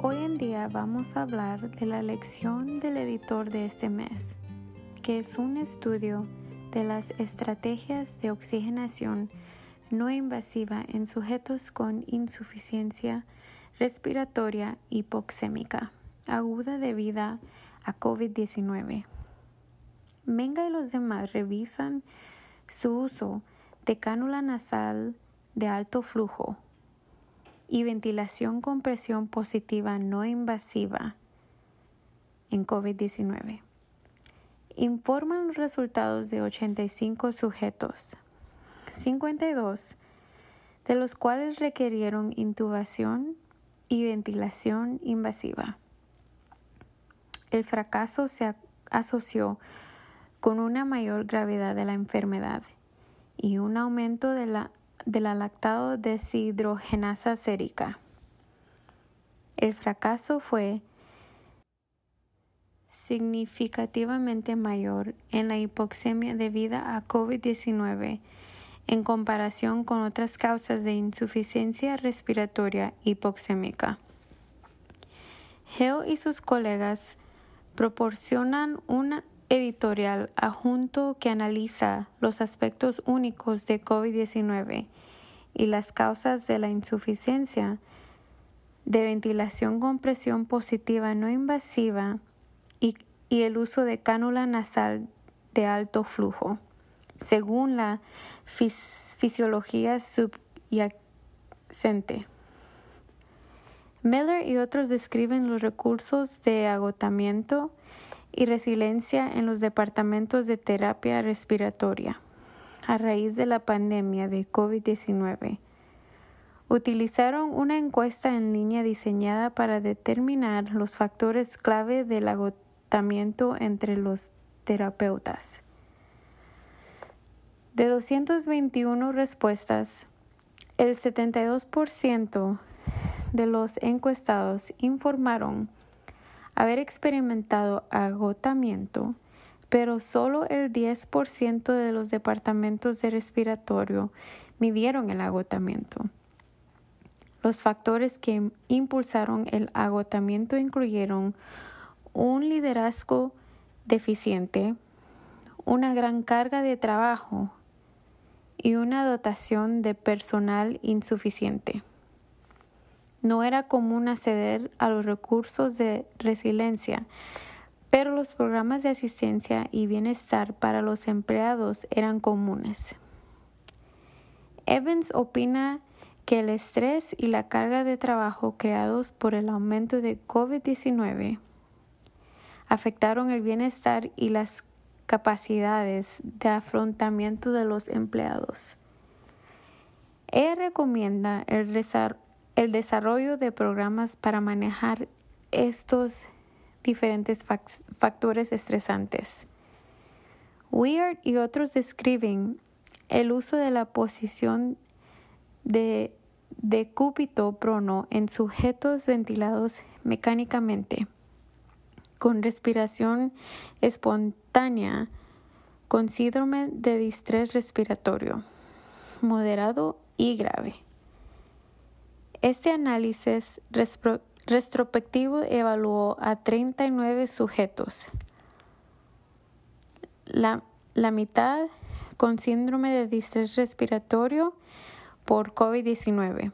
Hoy en día vamos a hablar de la lección del editor de este mes, que es un estudio de las estrategias de oxigenación no invasiva en sujetos con insuficiencia respiratoria hipoxémica aguda debida a COVID-19. Menga y los demás revisan su uso de cánula nasal de alto flujo y ventilación con presión positiva no invasiva en COVID-19. Informan los resultados de 85 sujetos, 52 de los cuales requirieron intubación y ventilación invasiva. El fracaso se asoció con una mayor gravedad de la enfermedad y un aumento de la de la lactado deshidrogenasa sérica. El fracaso fue significativamente mayor en la hipoxemia debida a COVID-19 en comparación con otras causas de insuficiencia respiratoria hipoxémica. Geo y sus colegas proporcionan una editorial adjunto que analiza los aspectos únicos de COVID-19 y las causas de la insuficiencia de ventilación con presión positiva no invasiva y, el uso de cánula nasal de alto flujo, según la fisiología subyacente. Miller y otros describen los recursos de agotamiento y resiliencia en los departamentos de terapia respiratoria a raíz de la pandemia de COVID-19. Utilizaron una encuesta en línea diseñada para determinar los factores clave del agotamiento entre los terapeutas. De 221 respuestas, el 72% de los encuestados informaron haber experimentado agotamiento pero solo el 10% de los departamentos de respiratorio midieron el agotamiento. Los factores que impulsaron el agotamiento incluyeron un liderazgo deficiente, una gran carga de trabajo y una dotación de personal insuficiente. No era común acceder a los recursos de resiliencia, pero los programas de asistencia y bienestar para los empleados eran comunes. Evans opina que el estrés y la carga de trabajo creados por el aumento de COVID-19 afectaron el bienestar y las capacidades de afrontamiento de los empleados. Ella recomienda el, el desarrollo de programas para manejar estos diferentes factores estresantes. Weird y otros describen el uso de la posición de decúbito prono en sujetos ventilados mecánicamente, con respiración espontánea, con síndrome de distrés respiratorio, moderado y grave. Este análisis retrospectivo evaluó a 39 sujetos, la, la mitad con síndrome de distrés respiratorio por COVID-19.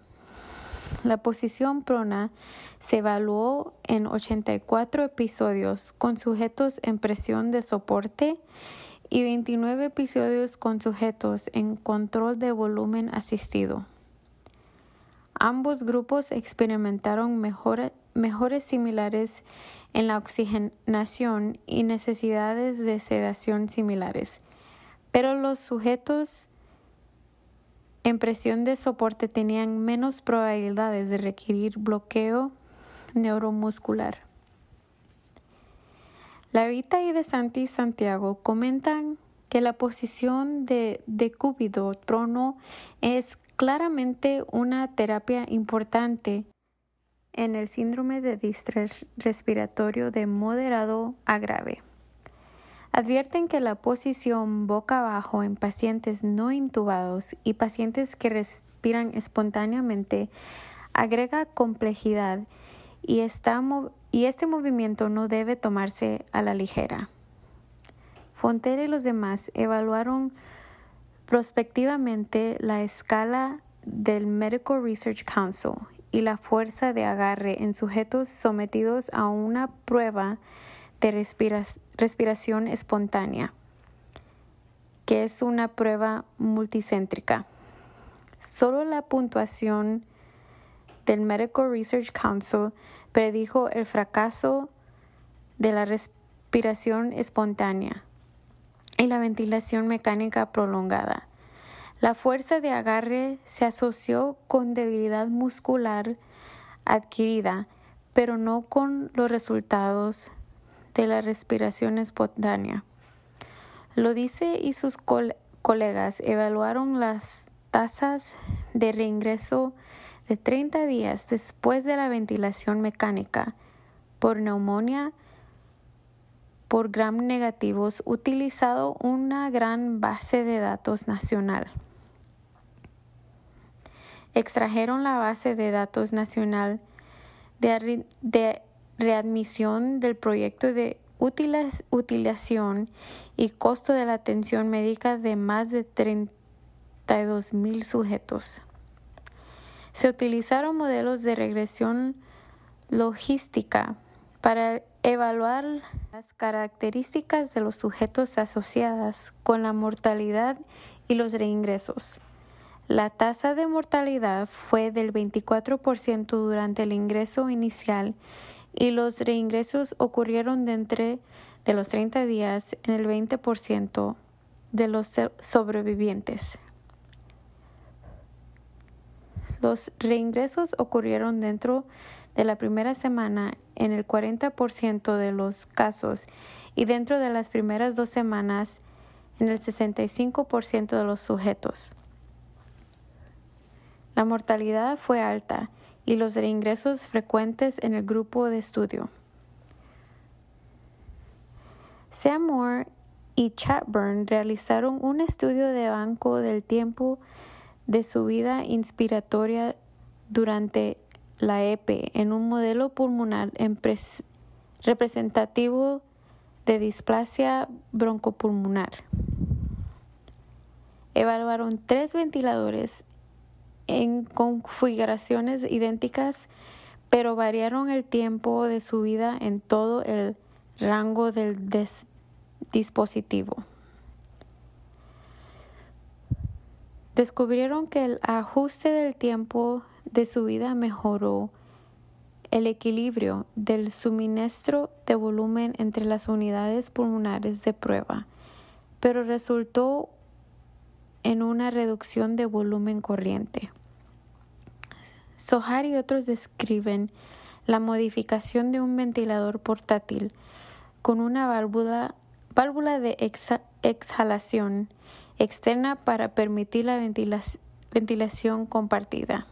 La posición prona se evaluó en 84 episodios con sujetos en presión de soporte y 29 episodios con sujetos en control de volumen asistido. Ambos grupos experimentaron mejores similares en la oxigenación y necesidades de sedación similares, pero los sujetos en presión de soporte tenían menos probabilidades de requerir bloqueo neuromuscular. La Vita y de Santi Santiago comentan que la posición de decúbito trono es claramente una terapia importante en el síndrome de distrés respiratorio de moderado a grave. Advierten que la posición boca abajo en pacientes no intubados y pacientes que respiran espontáneamente agrega complejidad y, este movimiento no debe tomarse a la ligera. Fonter y los demás evaluaron prospectivamente la escala del Medical Research Council y la fuerza de agarre en sujetos sometidos a una prueba de respiración espontánea, que es una prueba multicéntrica. Solo la puntuación del Medical Research Council predijo el fracaso de la respiración espontánea y la ventilación mecánica prolongada. La fuerza de agarre se asoció con debilidad muscular adquirida, pero no con los resultados de la respiración espontánea. Lo dice y sus colegas evaluaron las tasas de reingreso de 30 días después de la ventilación mecánica por neumonía por gram negativos utilizado una gran base de datos nacional. Extrajeron la base de datos nacional de, readmisión del proyecto de utilización y costo de la atención médica de más de 32 mil sujetos. Se utilizaron modelos de regresión logística para evaluar las características de los sujetos asociadas con la mortalidad y los reingresos. La tasa de mortalidad fue del 24% durante el ingreso inicial y los reingresos ocurrieron dentro de los 30 días en el 20% de los sobrevivientes. Los reingresos ocurrieron dentro de la primera semana en el 40% de los casos y dentro de las primeras dos semanas en el 65% de los sujetos. La mortalidad fue alta y los reingresos frecuentes en el grupo de estudio. Sam y Chatburn realizaron un estudio de banco del tiempo de su vida inspiratoria durante la EP en un modelo pulmonar representativo de displasia broncopulmonar. Evaluaron tres ventiladores en configuraciones idénticas, pero variaron el tiempo de su vida en todo el rango del dispositivo. Descubrieron que el ajuste del tiempo de su vida mejoró el equilibrio del suministro de volumen entre las unidades pulmonares de prueba, pero resultó en una reducción de volumen corriente. Sohar y otros describen la modificación de un ventilador portátil con una válvula, válvula de exhalación externa para permitir la ventilación compartida.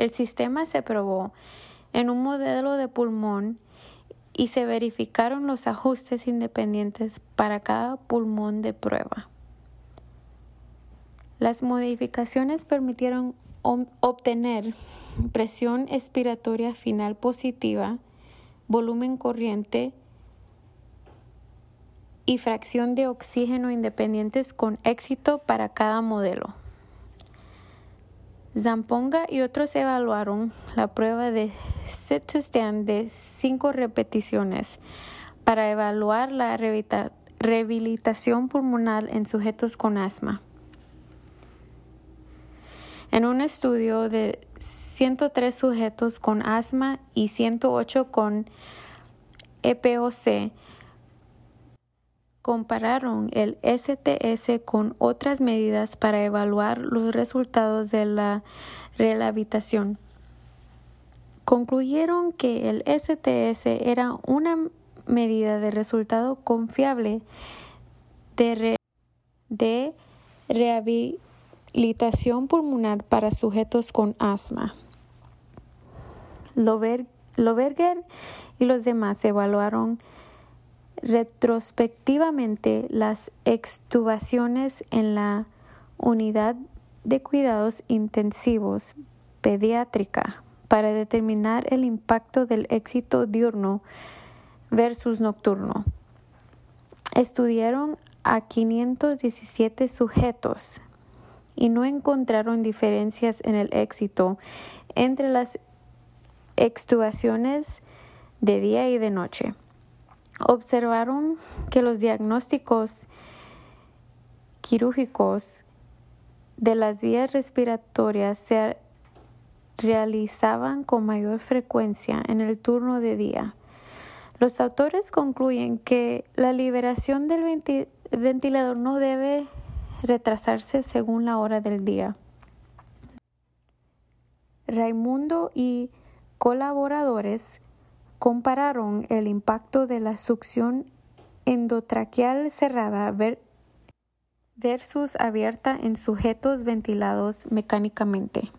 El sistema se probó en un modelo de pulmón y se verificaron los ajustes independientes para cada pulmón de prueba. Las modificaciones permitieron obtener presión expiratoria final positiva, volumen corriente y fracción de oxígeno independientes con éxito para cada modelo. Zamponga y otros evaluaron la prueba de set to de cinco repeticiones para evaluar la rehabilitación pulmonar en sujetos con asma. En un estudio de 103 sujetos con asma y 108 con EPOC, compararon el STS con otras medidas para evaluar los resultados de la rehabilitación. Concluyeron que el STS era una medida de resultado confiable de, de rehabilitación pulmonar para sujetos con asma. Loberger y los demás evaluaron retrospectivamente las extubaciones en la unidad de cuidados intensivos pediátrica para determinar el impacto del éxito diurno versus nocturno. Estudiaron a 517 sujetos y no encontraron diferencias en el éxito entre las extubaciones de día y de noche. Observaron que los diagnósticos quirúrgicos de las vías respiratorias se realizaban con mayor frecuencia en el turno de día. Los autores concluyen que la liberación del ventilador no debe retrasarse según la hora del día. Raimundo y colaboradores compararon el impacto de la succión endotraqueal cerrada versus abierta en sujetos ventilados mecánicamente.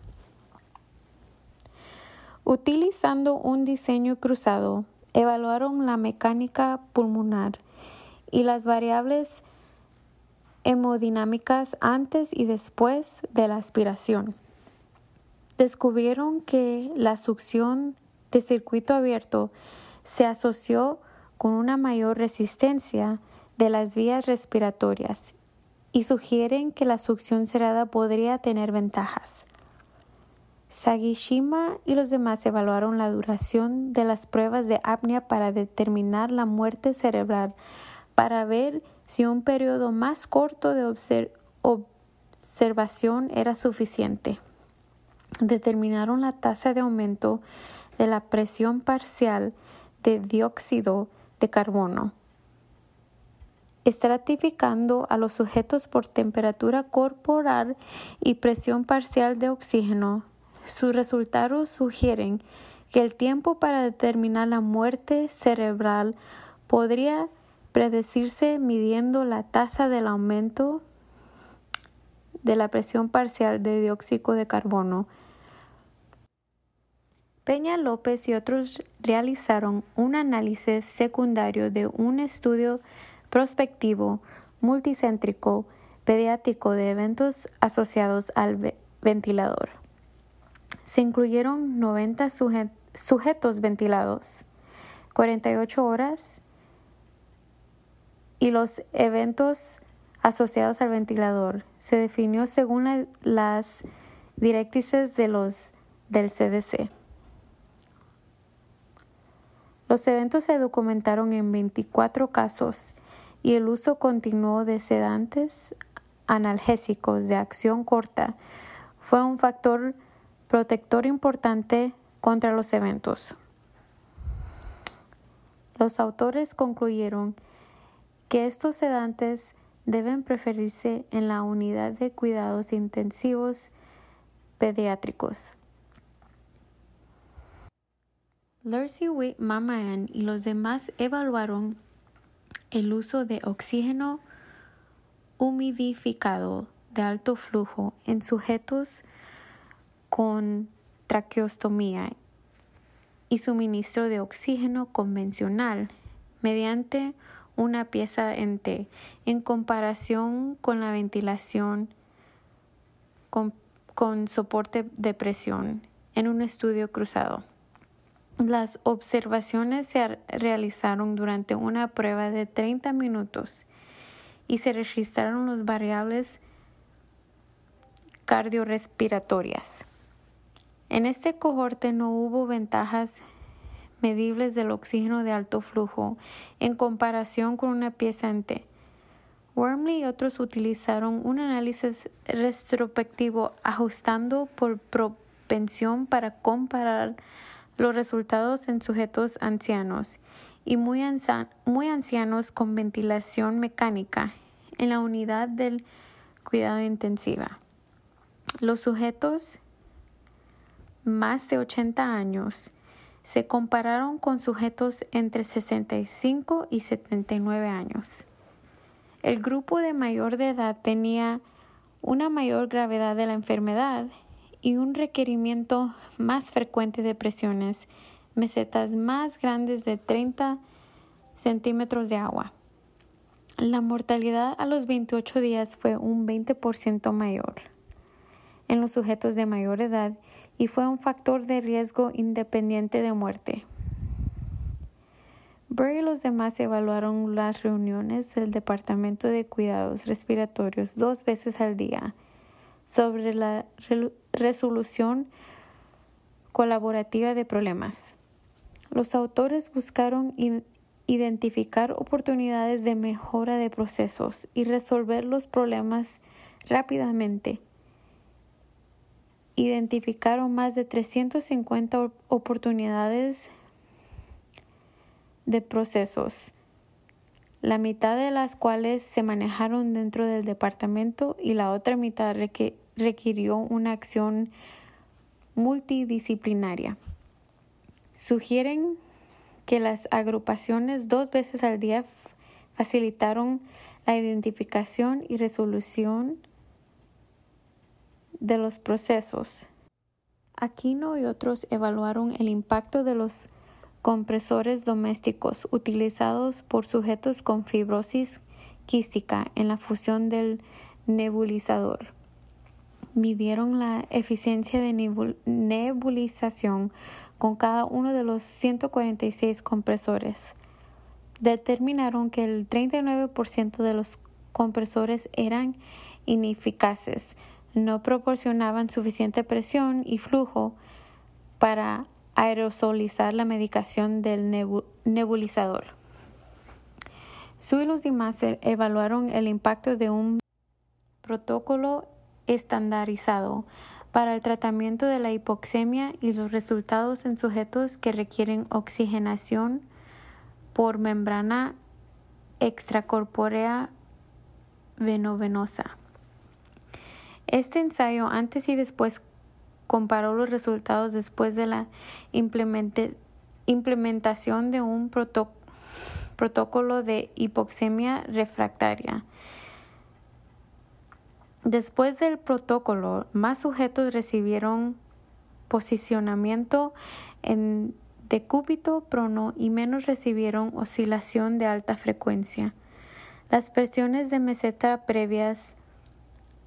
Utilizando un diseño cruzado, evaluaron la mecánica pulmonar y las variables hemodinámicas antes y después de la aspiración. Descubrieron que la succión de circuito abierto se asoció con una mayor resistencia de las vías respiratorias y sugieren que la succión cerrada podría tener ventajas. Sagishima y los demás evaluaron la duración de las pruebas de apnea para determinar la muerte cerebral para ver si un periodo más corto de observación era suficiente. Determinaron la tasa de aumento de la presión parcial de dióxido de carbono estratificando a los sujetos por temperatura corporal y presión parcial de oxígeno. Sus resultados sugieren que el tiempo para determinar la muerte cerebral podría predecirse midiendo la tasa del aumento de la presión parcial de dióxido de carbono. Peña López y otros realizaron un análisis secundario de un estudio prospectivo, multicéntrico, pediátrico de eventos asociados al ventilador. Se incluyeron 90 sujetos ventilados, 48 horas y los eventos asociados al ventilador se definió según las directrices de los del CDC. Los eventos se documentaron en 24 casos y el uso continuo de sedantes analgésicos de acción corta fue un factor protector importante contra los eventos. Los autores concluyeron que estos sedantes deben preferirse en la unidad de cuidados intensivos pediátricos. Lucy Witt Mamayan y los demás evaluaron el uso de oxígeno humidificado de alto flujo en sujetos con traqueostomía y suministro de oxígeno convencional mediante una pieza en T en comparación con la ventilación con soporte de presión en un estudio cruzado. Las observaciones se realizaron durante una prueba de 30 minutos y se registraron las variables cardiorrespiratorias. En este cohorte no hubo ventajas medibles del oxígeno de alto flujo en comparación con una pieza en T. Wormley y otros utilizaron un análisis retrospectivo ajustando por propensión para comparar los resultados en sujetos ancianos y muy, muy ancianos con ventilación mecánica en la unidad del cuidado intensiva. Los sujetos más de 80 años se compararon con sujetos entre 65 y 79 años. El grupo de mayor edad tenía una mayor gravedad de la enfermedad y un requerimiento más frecuente de presiones, mesetas más grandes de 30 centímetros de agua. La mortalidad a los 28 días fue un 20% mayor en los sujetos de mayor edad y fue un factor de riesgo independiente de muerte. Burr y los demás evaluaron las reuniones del Departamento de Cuidados Respiratorios dos veces al día sobre la resolución colaborativa de problemas. Los autores buscaron identificar oportunidades de mejora de procesos y resolver los problemas rápidamente. Identificaron más de 350 oportunidades de procesos, la mitad de las cuales se manejaron dentro del departamento y la otra mitad requirió una acción multidisciplinaria. Sugieren que las agrupaciones dos veces al día facilitaron la identificación y resolución de los procesos. Aquino y otros evaluaron el impacto de los compresores domésticos utilizados por sujetos con fibrosis quística en la fusión del nebulizador. Midieron la eficiencia de nebulización con cada uno de los 146 compresores. Determinaron que el 39% de los compresores eran ineficaces, no proporcionaban suficiente presión y flujo para aerosolizar la medicación del nebulizador. Su y los evaluaron el impacto de un protocolo estandarizado para el tratamiento de la hipoxemia y los resultados en sujetos que requieren oxigenación por membrana extracorpórea venovenosa. Este ensayo antes y después comparó los resultados después de la implementación de un protocolo de hipoxemia refractaria. Después del protocolo, más sujetos recibieron posicionamiento en decúbito prono y menos recibieron oscilación de alta frecuencia. Las presiones de meseta previas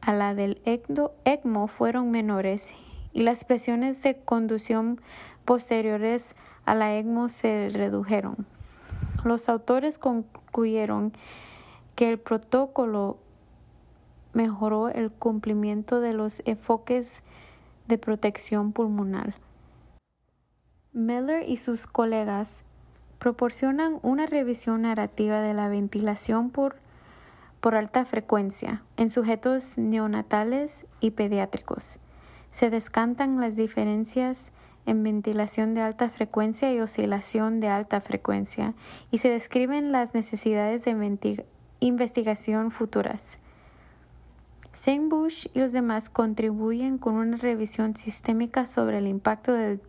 a la del ECMO fueron menores y las presiones de conducción posteriores a la ECMO se redujeron. Los autores concluyeron que el protocolo mejoró el cumplimiento de los enfoques de protección pulmonar. Miller y sus colegas proporcionan una revisión narrativa de la ventilación por, por alta frecuencia en sujetos neonatales y pediátricos se descantan las diferencias en ventilación de alta frecuencia y oscilación de alta frecuencia y se describen las necesidades de investigación futuras. Bush y los demás contribuyen con una revisión sistémica sobre el impacto del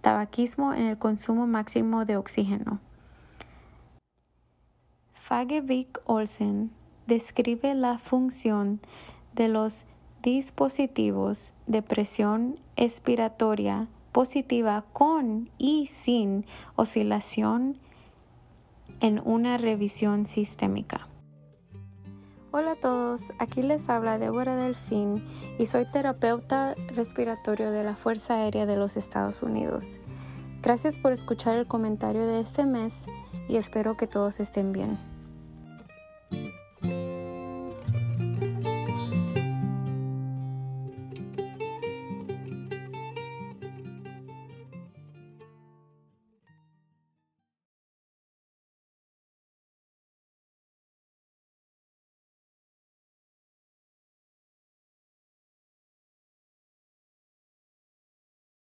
tabaquismo en el consumo máximo de oxígeno. Fagevic Olsen describe la función de los dispositivos de presión expiratoria positiva con y sin oscilación en una revisión sistémica. Hola a todos, aquí les habla Débora Delfín y soy terapeuta respiratorio de la Fuerza Aérea de los Estados Unidos. Gracias por escuchar el comentario de este mes y espero que todos estén bien.